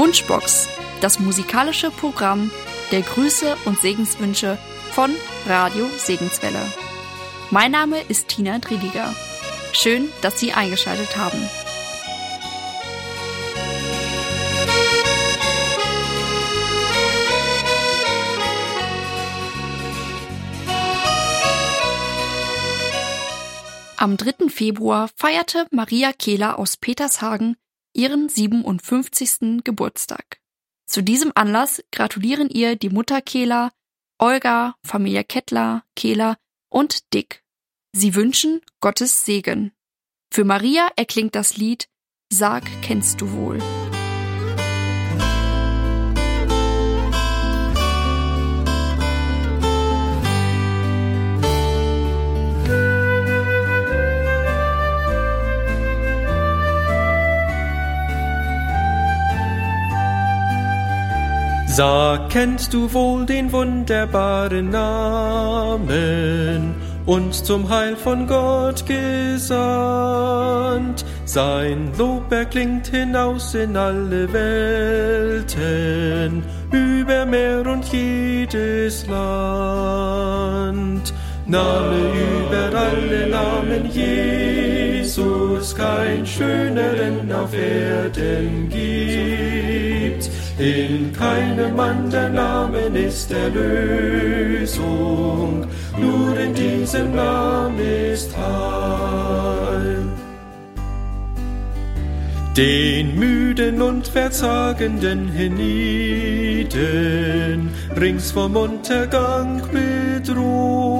Wunschbox, das musikalische Programm der Grüße und Segenswünsche von Radio Segenswelle. Mein Name ist Tina Driediger. Schön, dass Sie eingeschaltet haben. Am 3. Februar feierte Maria Kehler aus Petershagen ihren 57. Geburtstag. Zu diesem Anlass gratulieren ihr die Mutter Kehler, Olga, Familie Kettler, Kehler und Dick. Sie wünschen Gottes Segen. Für Maria erklingt das Lied Sag kennst du wohl. Sag, kennst du wohl den wunderbaren Namen, uns zum Heil von Gott gesandt? Sein Lob erklingt hinaus in alle Welten, über Meer und jedes Land. Name über alle Namen Jesus, kein schöneren auf Erden gibt. In keinem anderen Namen ist Erlösung, nur in diesem Namen ist Heil. Den müden und verzagenden hienieden, rings vom Untergang bedroht,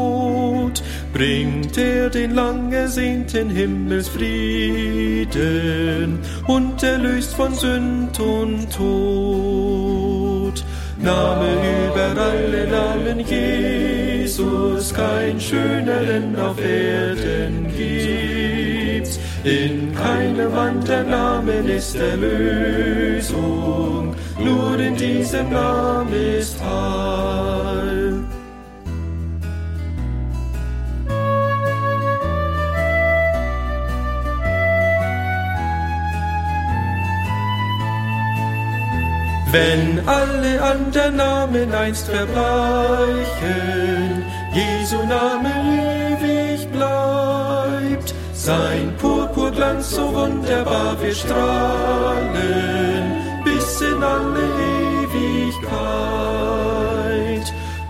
bringt er den lang ersehnten Himmelsfrieden und erlöst von Sünd und Tod. Name über alle Namen Jesus, kein schöneren auf Erden gibt's. In keinem anderen Namen ist Erlösung, nur in diesem Namen ist Heil. Wenn alle anderen Namen einst verbleichen, Jesu Name ewig bleibt, sein Purpurglanz so wunderbar wird strahlen, bis in alle Ewigkeit.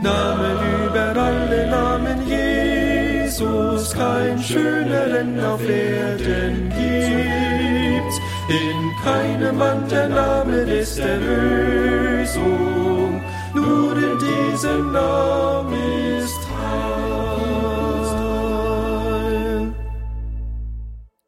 Name über alle Namen Jesus, kein schöneren auf Erden gibt's. In keinem anderen Namen ist Erlösung, nur in diesem Namen ist Heil.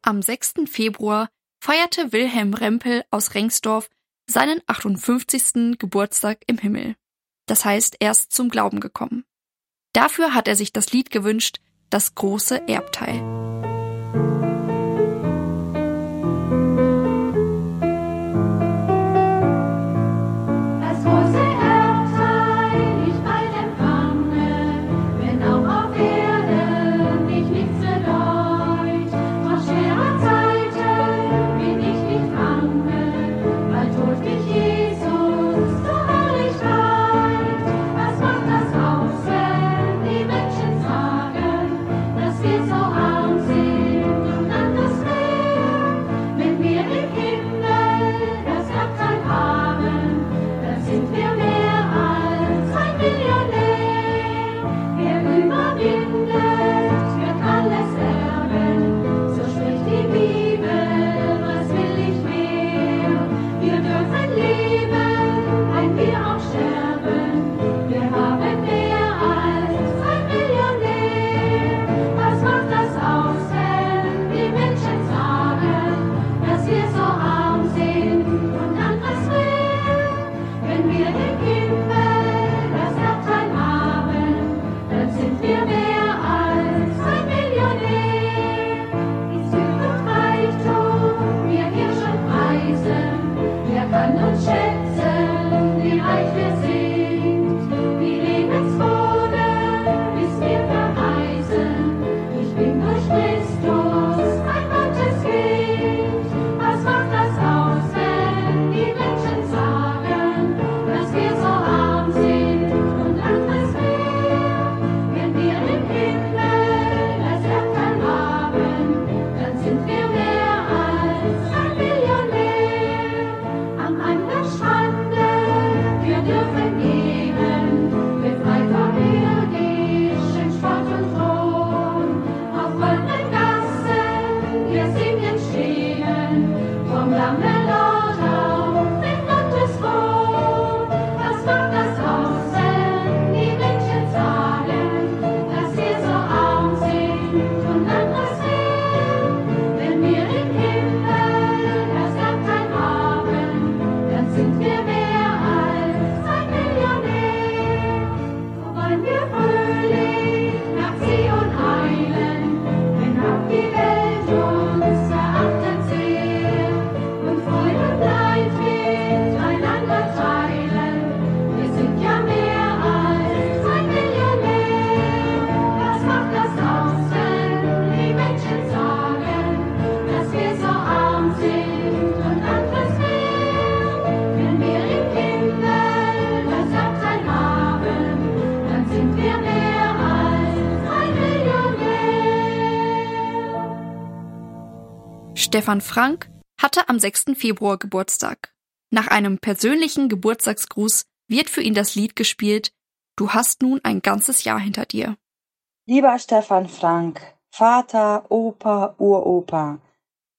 Am 6. Februar feierte Wilhelm Rempel aus Rengsdorf seinen 58. Geburtstag im Himmel. Das heißt, er ist zum Glauben gekommen. Dafür hat er sich das Lied gewünscht, das große Erbteil. Stefan Frank hatte am 6. Februar Geburtstag. Nach einem persönlichen Geburtstagsgruß wird für ihn das Lied gespielt Du hast nun ein ganzes Jahr hinter dir. Lieber Stefan Frank, Vater, Opa, Uropa,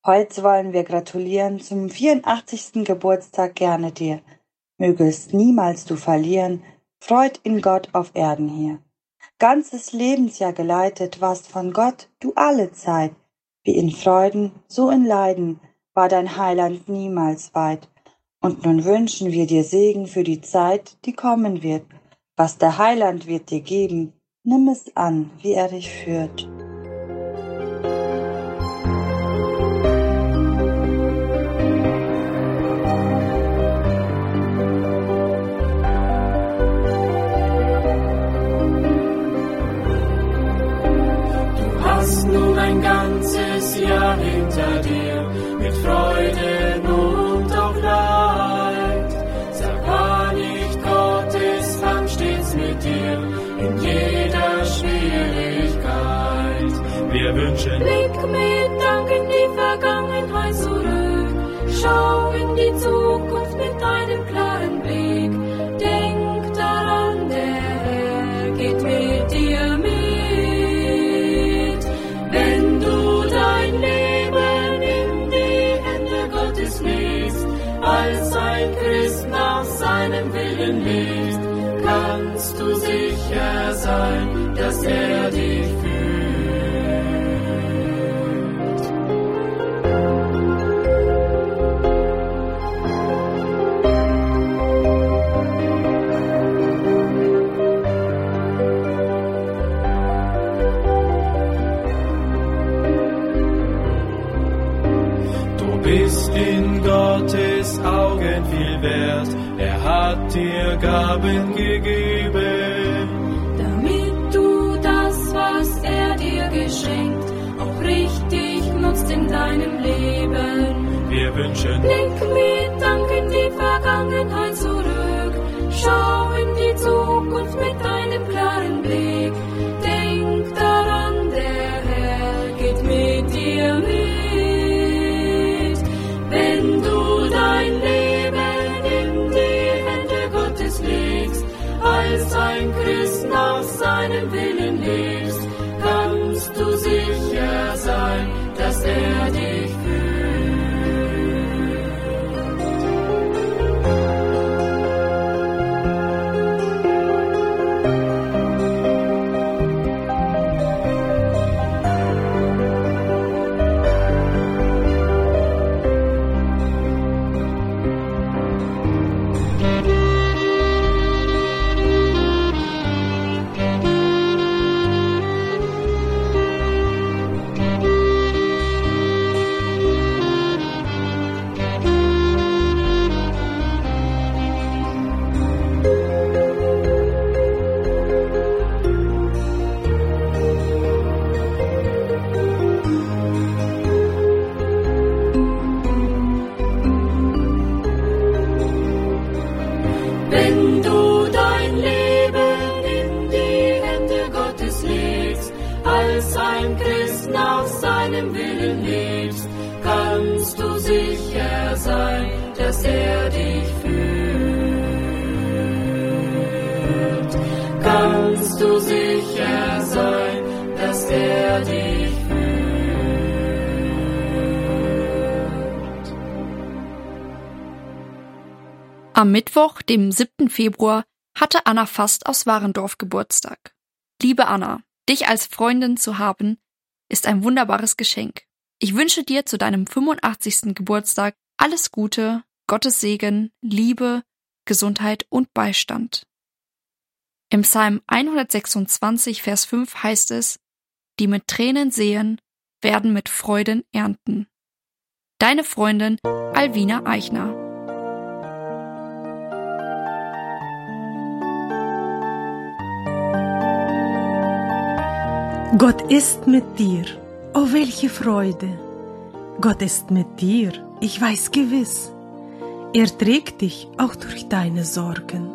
heute wollen wir gratulieren zum 84. Geburtstag gerne dir. Mögest niemals du verlieren, Freud in Gott auf Erden hier. Ganzes Lebensjahr geleitet warst von Gott du alle Zeit, wie in Freuden, so in Leiden war dein Heiland niemals weit. Und nun wünschen wir dir Segen für die Zeit, die kommen wird. Was der Heiland wird dir geben, nimm es an, wie er dich führt. Wir wünschen Blick mit Dank in die Vergangenheit zurück. Schau in die Zukunft mit einem klaren Blick. Denk daran, der Herr geht mit dir mit. Wenn du dein Leben in die Hände Gottes legst, als ein Christ nach seinem Willen lebt, kannst du sicher sein, dass er Gaben gegeben. damit du das, was er dir geschenkt, auch richtig nutzt in deinem Leben. Wir wünschen Blick mit Dank in die Vergangenheit dich führt. Kannst du sicher sein, dass er dich führt. Am Mittwoch, dem 7. Februar, hatte Anna Fast aus Warendorf Geburtstag. Liebe Anna, dich als Freundin zu haben, ist ein wunderbares Geschenk. Ich wünsche dir zu deinem 85. Geburtstag alles Gute, Gottes Segen, Liebe, Gesundheit und Beistand. Im Psalm 126, Vers 5 heißt es, die mit Tränen sehen, werden mit Freuden ernten. Deine Freundin Alvina Eichner. Gott ist mit dir. Oh, welche Freude. Gott ist mit dir, ich weiß gewiss. Er trägt dich auch durch deine Sorgen.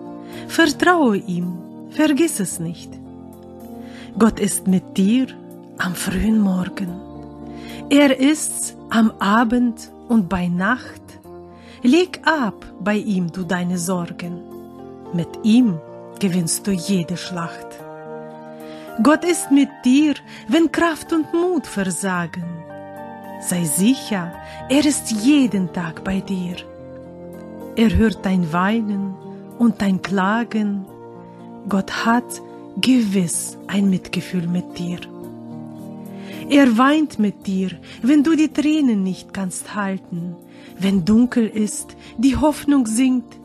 Vertraue ihm, vergiss es nicht. Gott ist mit dir am frühen Morgen. Er ist's am Abend und bei Nacht. Leg ab bei ihm du deine Sorgen. Mit ihm gewinnst du jede Schlacht. Gott ist mit dir, wenn Kraft und Mut versagen. Sei sicher, er ist jeden Tag bei dir. Er hört dein Weinen und dein Klagen. Gott hat gewiss ein Mitgefühl mit dir. Er weint mit dir, wenn du die Tränen nicht kannst halten, wenn dunkel ist, die Hoffnung sinkt.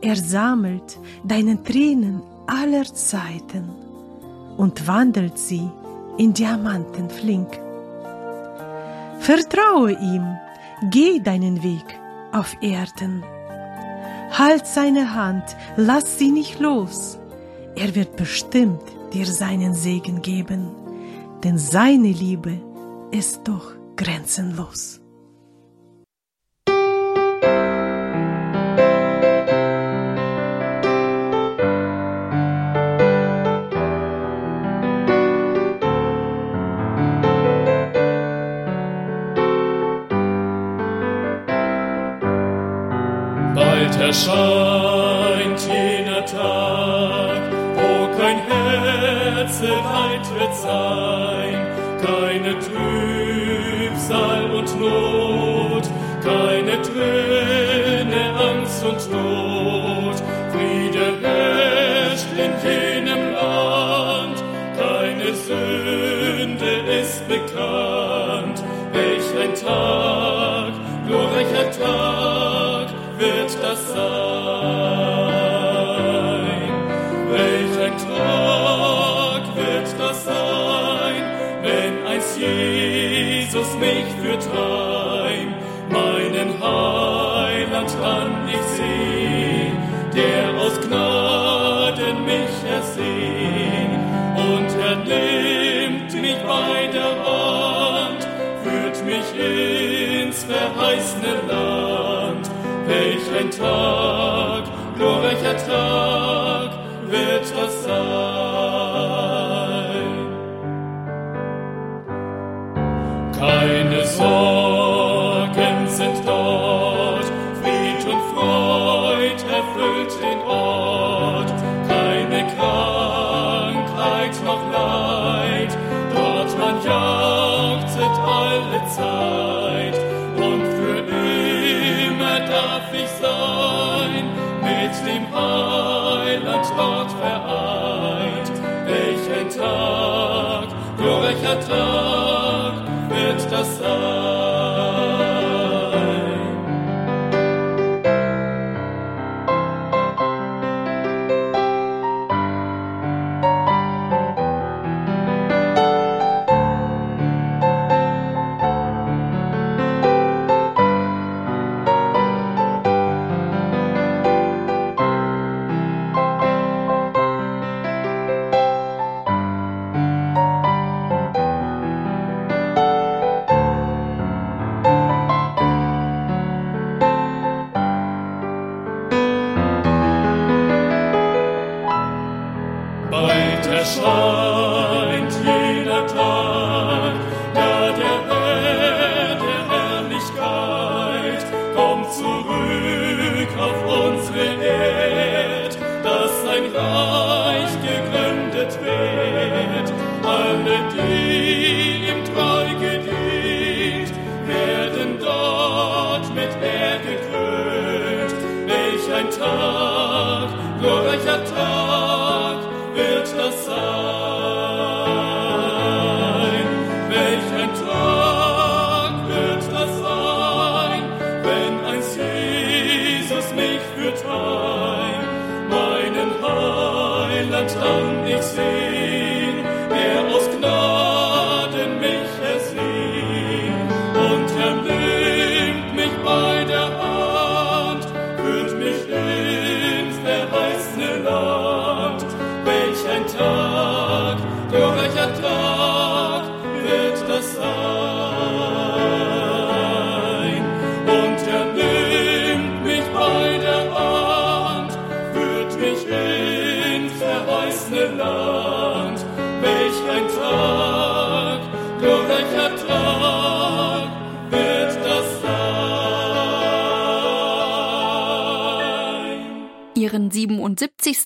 Er sammelt deine Tränen aller Zeiten und wandelt sie in Diamanten flink. Vertraue ihm, geh deinen Weg auf Erden. Halt seine Hand, lass sie nicht los. Er wird bestimmt dir seinen Segen geben, denn seine Liebe ist doch grenzenlos. Erscheint jener Tag, wo kein Herzeleid wird sein, keine Trübsal und Not, keine Träne, Angst und Not. Führt heim, meinen Heiland an ich seh, der aus Gnaden mich ersehn, und er nimmt mich bei der Hand, führt mich ins verheißene Land. Welch ein Tag, glorreicher Tag alle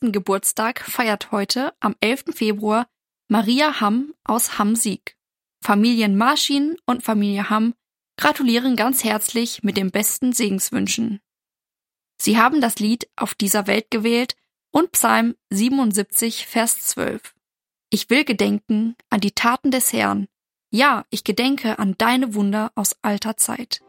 77. Geburtstag feiert heute am 11. Februar Maria Hamm aus Hamm-Sieg. Familien Marschin und Familie Hamm gratulieren ganz herzlich mit den besten Segenswünschen. Sie haben das Lied Auf dieser Welt gewählt und Psalm 77, Vers 12. Ich will gedenken an die Taten des Herrn. Ja, ich gedenke an deine Wunder aus alter Zeit.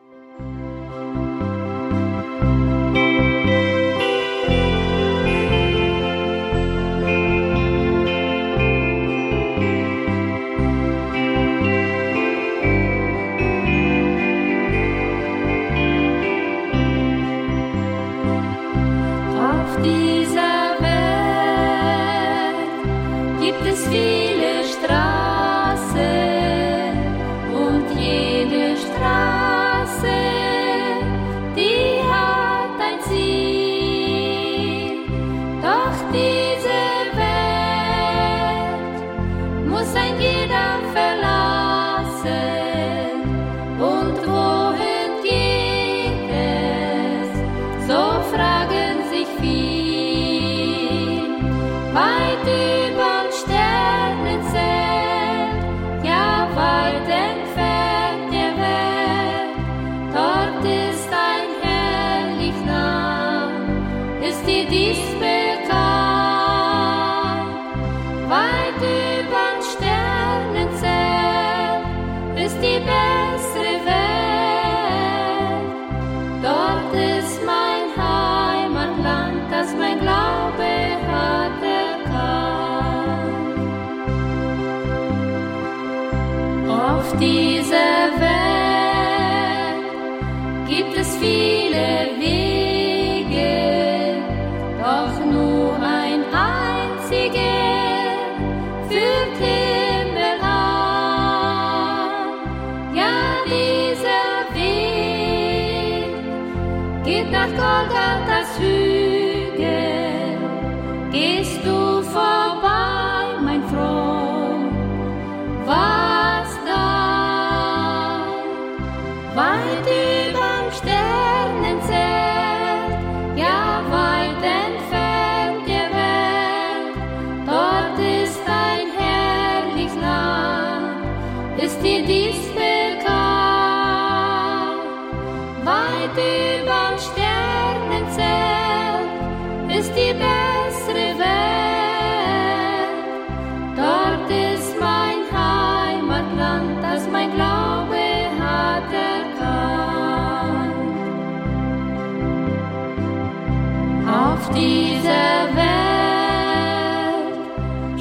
dieser Welt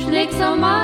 schlägt so mal.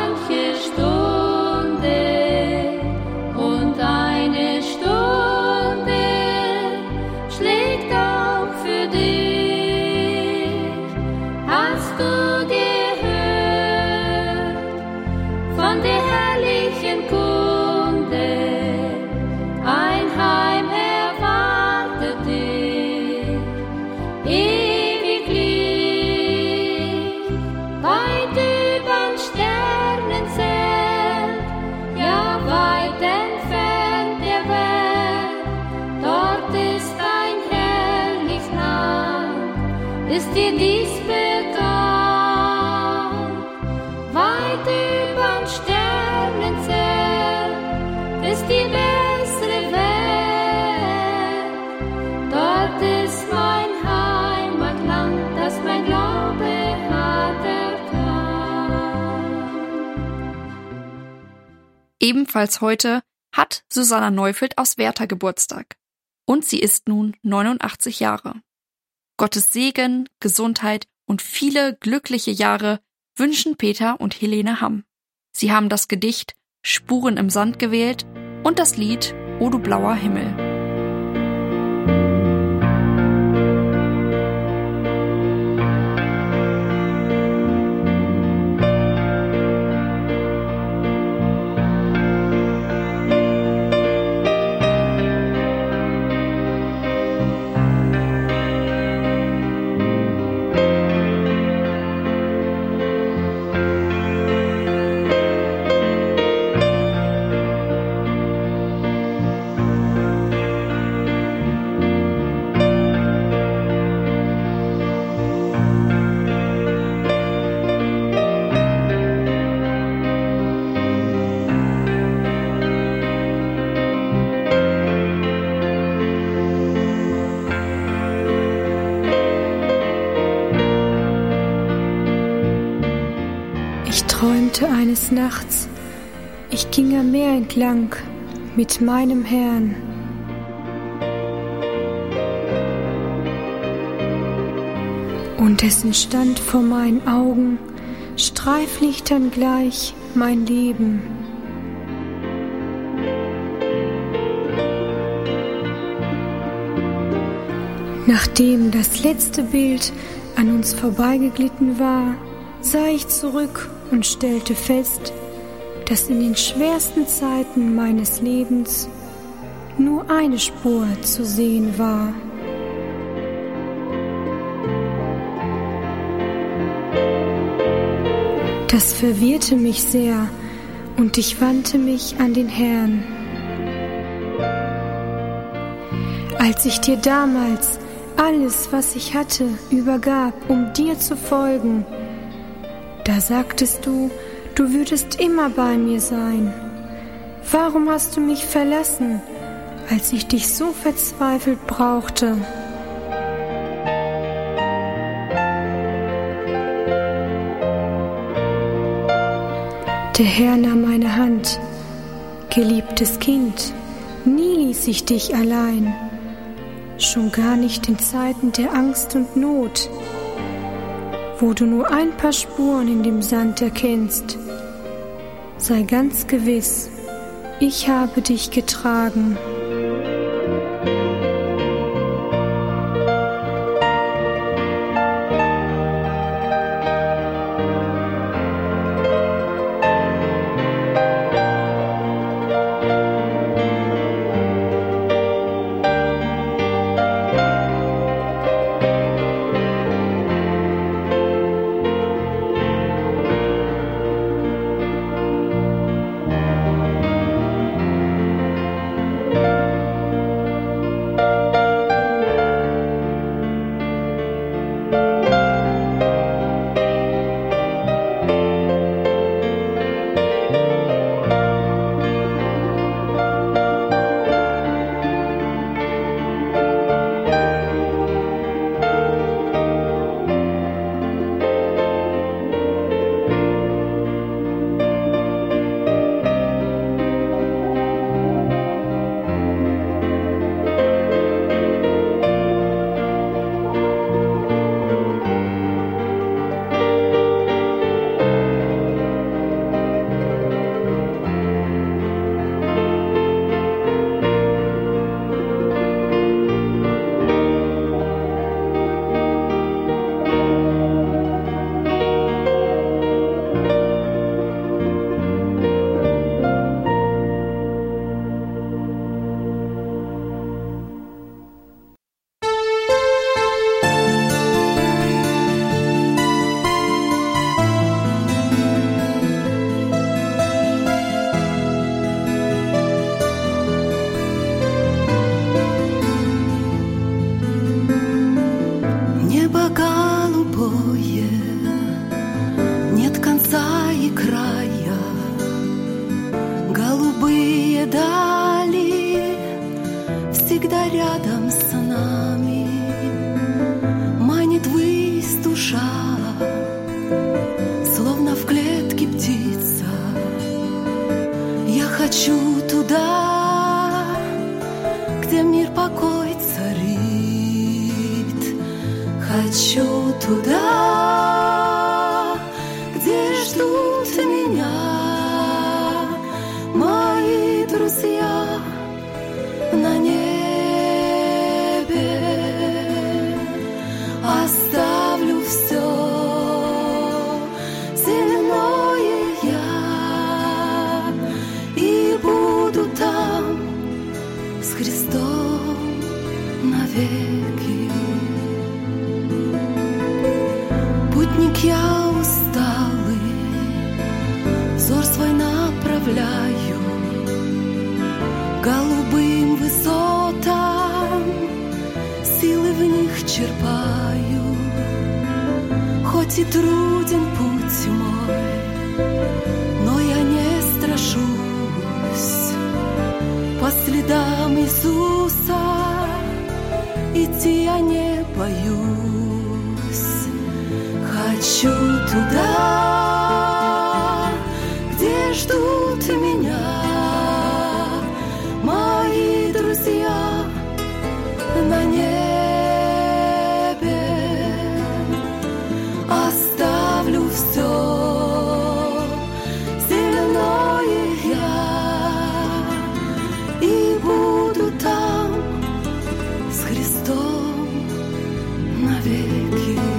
Ebenfalls heute hat Susanna Neufeld aus Werther Geburtstag. Und sie ist nun 89 Jahre. Gottes Segen, Gesundheit und viele glückliche Jahre wünschen Peter und Helene Hamm. Sie haben das Gedicht Spuren im Sand gewählt und das Lied O du blauer Himmel. Entlang mit meinem Herrn. Und es entstand vor meinen Augen Streiflichtern gleich mein Leben. Nachdem das letzte Bild an uns vorbeigeglitten war, sah ich zurück und stellte fest, dass in den schwersten Zeiten meines Lebens nur eine Spur zu sehen war. Das verwirrte mich sehr und ich wandte mich an den Herrn. Als ich dir damals alles, was ich hatte, übergab, um dir zu folgen, da sagtest du, du würdest immer bei mir sein. Warum hast du mich verlassen, als ich dich so verzweifelt brauchte? Der Herr nahm meine Hand. Geliebtes Kind, nie ließ ich dich allein, schon gar nicht in Zeiten der Angst und Not, wo du nur ein paar Spuren in dem Sand erkennst. Sei ganz gewiss, ich habe dich getragen. avec you.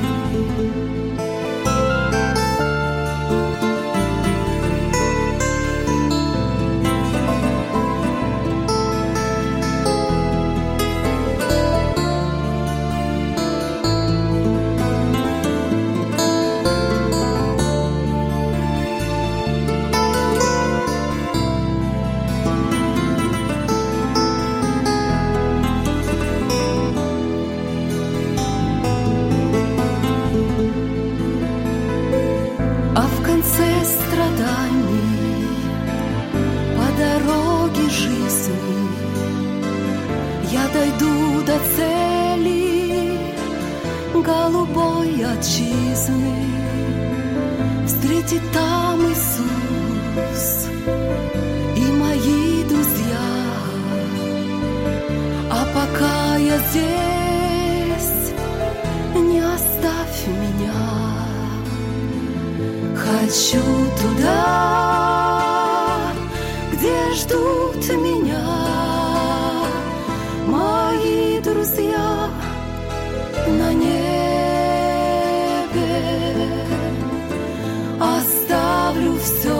все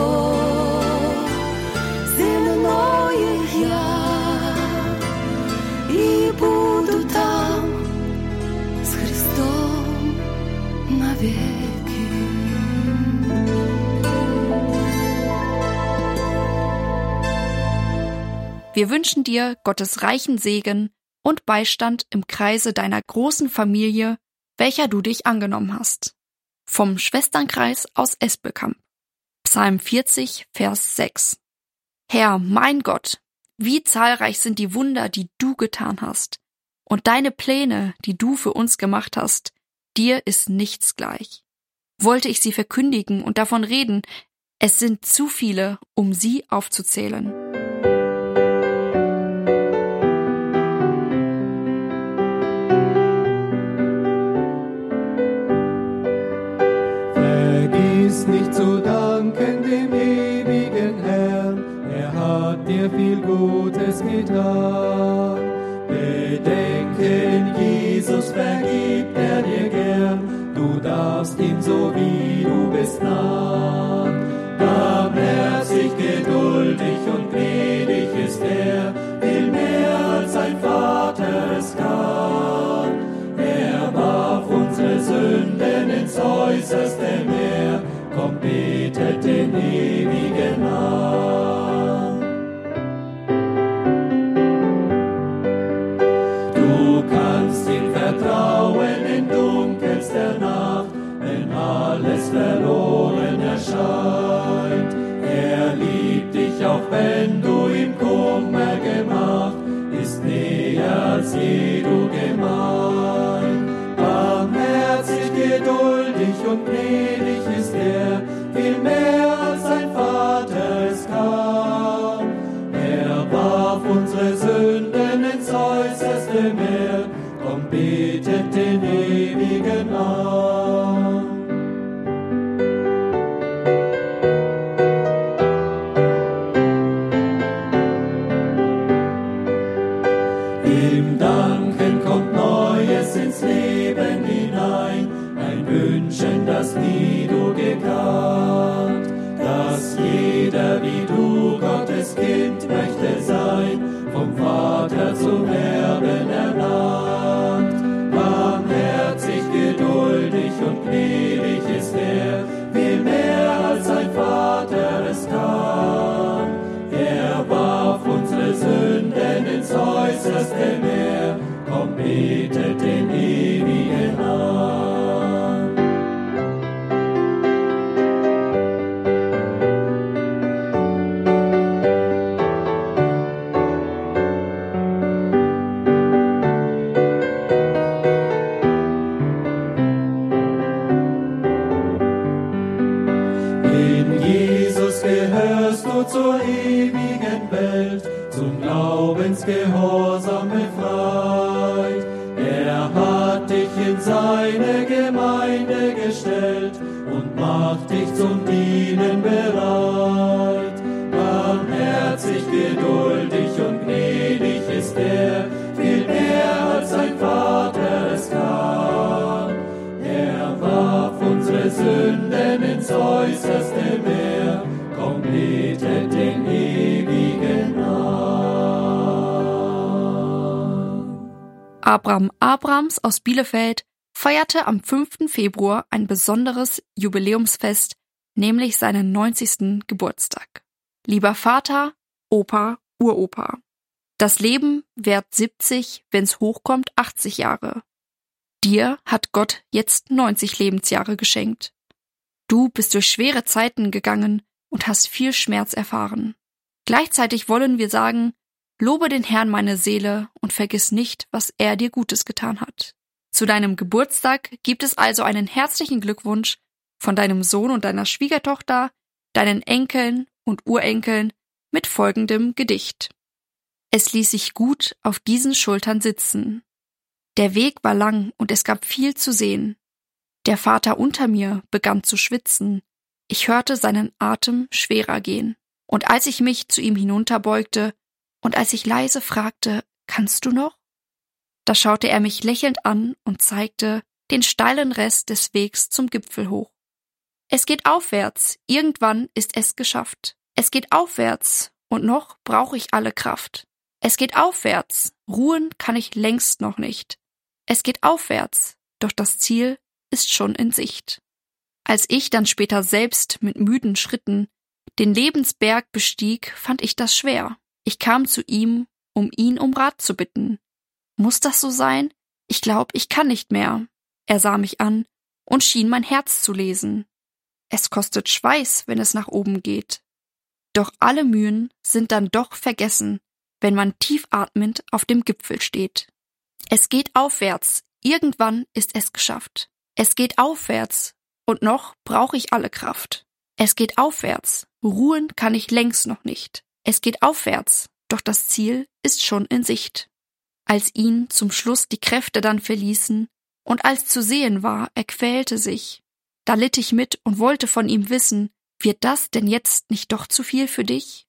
земною я і буду там з Христом навеки. Wir wünschen dir Gottes reichen Segen und Beistand im Kreise deiner großen Familie, welcher du dich angenommen hast. Vom Schwesternkreis aus Espelkamp. Psalm 40, Vers 6. Herr, mein Gott, wie zahlreich sind die Wunder, die du getan hast, und deine Pläne, die du für uns gemacht hast, dir ist nichts gleich. Wollte ich sie verkündigen und davon reden, es sind zu viele, um sie aufzuzählen. Gutes getan. Bedenken, Jesus vergibt er dir gern, du darfst ihm so wie du bist nah. so bad. Abrams aus Bielefeld feierte am 5. Februar ein besonderes Jubiläumsfest, nämlich seinen 90. Geburtstag. Lieber Vater, Opa, Uropa. Das Leben währt 70, wenn's hochkommt 80 Jahre. Dir hat Gott jetzt 90 Lebensjahre geschenkt. Du bist durch schwere Zeiten gegangen und hast viel Schmerz erfahren. Gleichzeitig wollen wir sagen, lobe den Herrn meine Seele und vergiss nicht, was er dir Gutes getan hat. Zu deinem Geburtstag gibt es also einen herzlichen Glückwunsch von deinem Sohn und deiner Schwiegertochter, deinen Enkeln und Urenkeln mit folgendem Gedicht. Es ließ sich gut auf diesen Schultern sitzen. Der Weg war lang und es gab viel zu sehen. Der Vater unter mir begann zu schwitzen. Ich hörte seinen Atem schwerer gehen. Und als ich mich zu ihm hinunterbeugte und als ich leise fragte, kannst du noch? Da schaute er mich lächelnd an und zeigte den steilen Rest des Wegs zum Gipfel hoch. Es geht aufwärts, irgendwann ist es geschafft. Es geht aufwärts, und noch brauche ich alle Kraft. Es geht aufwärts, ruhen kann ich längst noch nicht. Es geht aufwärts, doch das Ziel ist schon in Sicht. Als ich dann später selbst mit müden Schritten den Lebensberg bestieg, fand ich das schwer. Ich kam zu ihm, um ihn um Rat zu bitten. Muss das so sein? Ich glaub, ich kann nicht mehr. Er sah mich an und schien mein Herz zu lesen. Es kostet Schweiß, wenn es nach oben geht. Doch alle Mühen sind dann doch vergessen, wenn man tief atmend auf dem Gipfel steht. Es geht aufwärts, irgendwann ist es geschafft. Es geht aufwärts, und noch brauche ich alle Kraft. Es geht aufwärts, ruhen kann ich längst noch nicht. Es geht aufwärts, doch das Ziel ist schon in Sicht. Als ihn zum Schluss die Kräfte dann verließen, und als zu sehen war, er quälte sich, da litt ich mit und wollte von ihm wissen, wird das denn jetzt nicht doch zu viel für dich?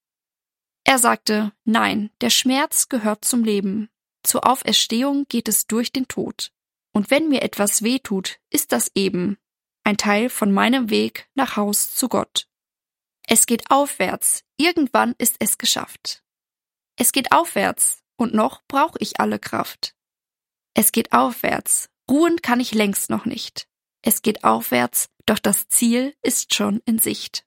Er sagte, nein, der Schmerz gehört zum Leben. Zur Auferstehung geht es durch den Tod. Und wenn mir etwas weh tut, ist das eben ein Teil von meinem Weg nach Haus zu Gott. Es geht aufwärts, irgendwann ist es geschafft. Es geht aufwärts, und noch brauche ich alle Kraft. Es geht aufwärts, ruhen kann ich längst noch nicht. Es geht aufwärts, doch das Ziel ist schon in Sicht.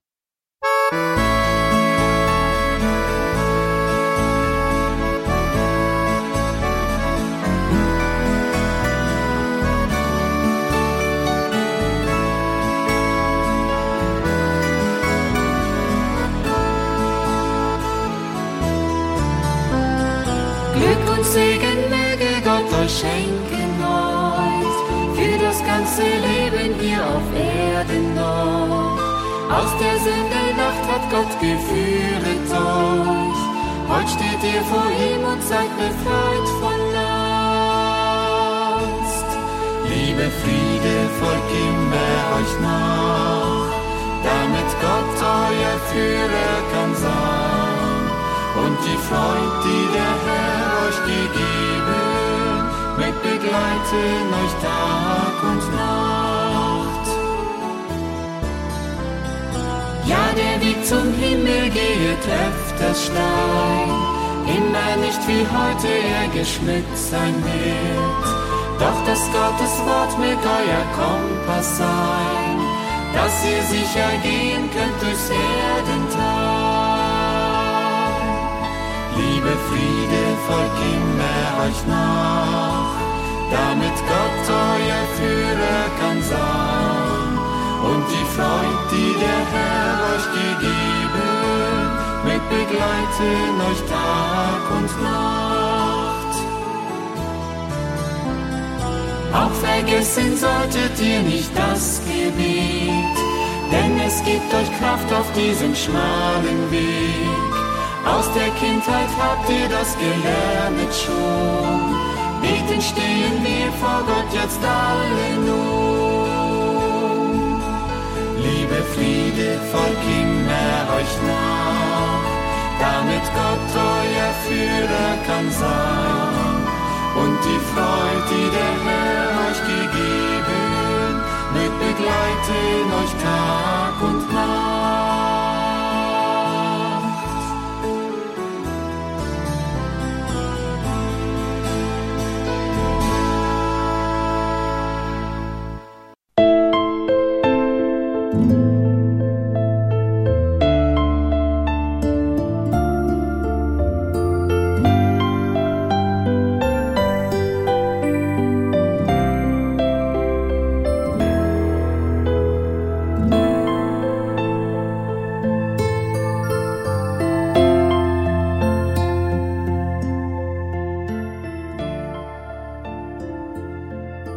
Gott geführet euch. Heute steht ihr vor ihm und seid befreit von Last. Liebe Friede, folgt immer euch nach, damit Gott euer Führer kann sein. Und die Freude, die der Herr euch gegeben, mit begleiten euch Tag und Nacht. Ja, der Weg zum Himmel geht öfters steil, immer nicht wie heute er geschmückt sein wird. Doch das Gottes Wort mit euer Kompass sein, dass ihr sicher gehen könnt durchs Erdental. Liebe Friede, folgt immer euch nach, damit Gott euer Führer kann sein. Und die Freude, die der Herr euch gegeben, mit begleiten euch Tag und Nacht. Auch vergessen solltet ihr nicht das Gebet, denn es gibt euch Kraft auf diesem schmalen Weg. Aus der Kindheit habt ihr das gelernt schon. Beten stehen wir vor Gott jetzt alle nun. Liebe Friede, folg immer euch nach, damit Gott euer Führer kann sein. Und die Freude, die der Herr euch gegeben, mit begleiten euch Tag und Nacht.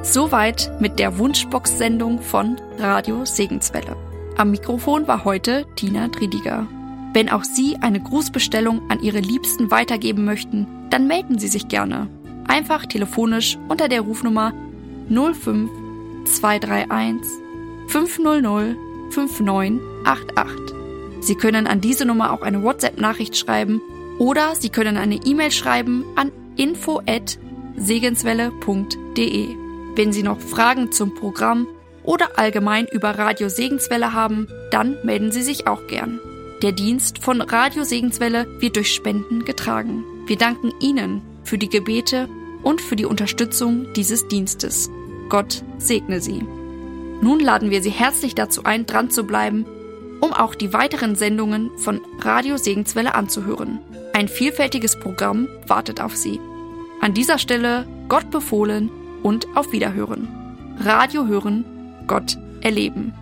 Soweit mit der Wunschbox-Sendung von Radio Segenswelle. Am Mikrofon war heute Tina Triediger. Wenn auch Sie eine Grußbestellung an Ihre Liebsten weitergeben möchten, dann melden Sie sich gerne. Einfach telefonisch unter der Rufnummer 05 231 500 5988. Sie können an diese Nummer auch eine WhatsApp-Nachricht schreiben oder Sie können eine E-Mail schreiben an info@segenswelle.de. Wenn Sie noch Fragen zum Programm oder allgemein über Radio Segenswelle haben, dann melden Sie sich auch gern. Der Dienst von Radio Segenswelle wird durch Spenden getragen. Wir danken Ihnen für die Gebete und für die Unterstützung dieses Dienstes. Gott segne Sie. Nun laden wir Sie herzlich dazu ein, dran zu bleiben, um auch die weiteren Sendungen von Radio Segenswelle anzuhören. Ein vielfältiges Programm wartet auf Sie. An dieser Stelle Gott befohlen und auf Wiederhören. Radio hören, Gott erleben.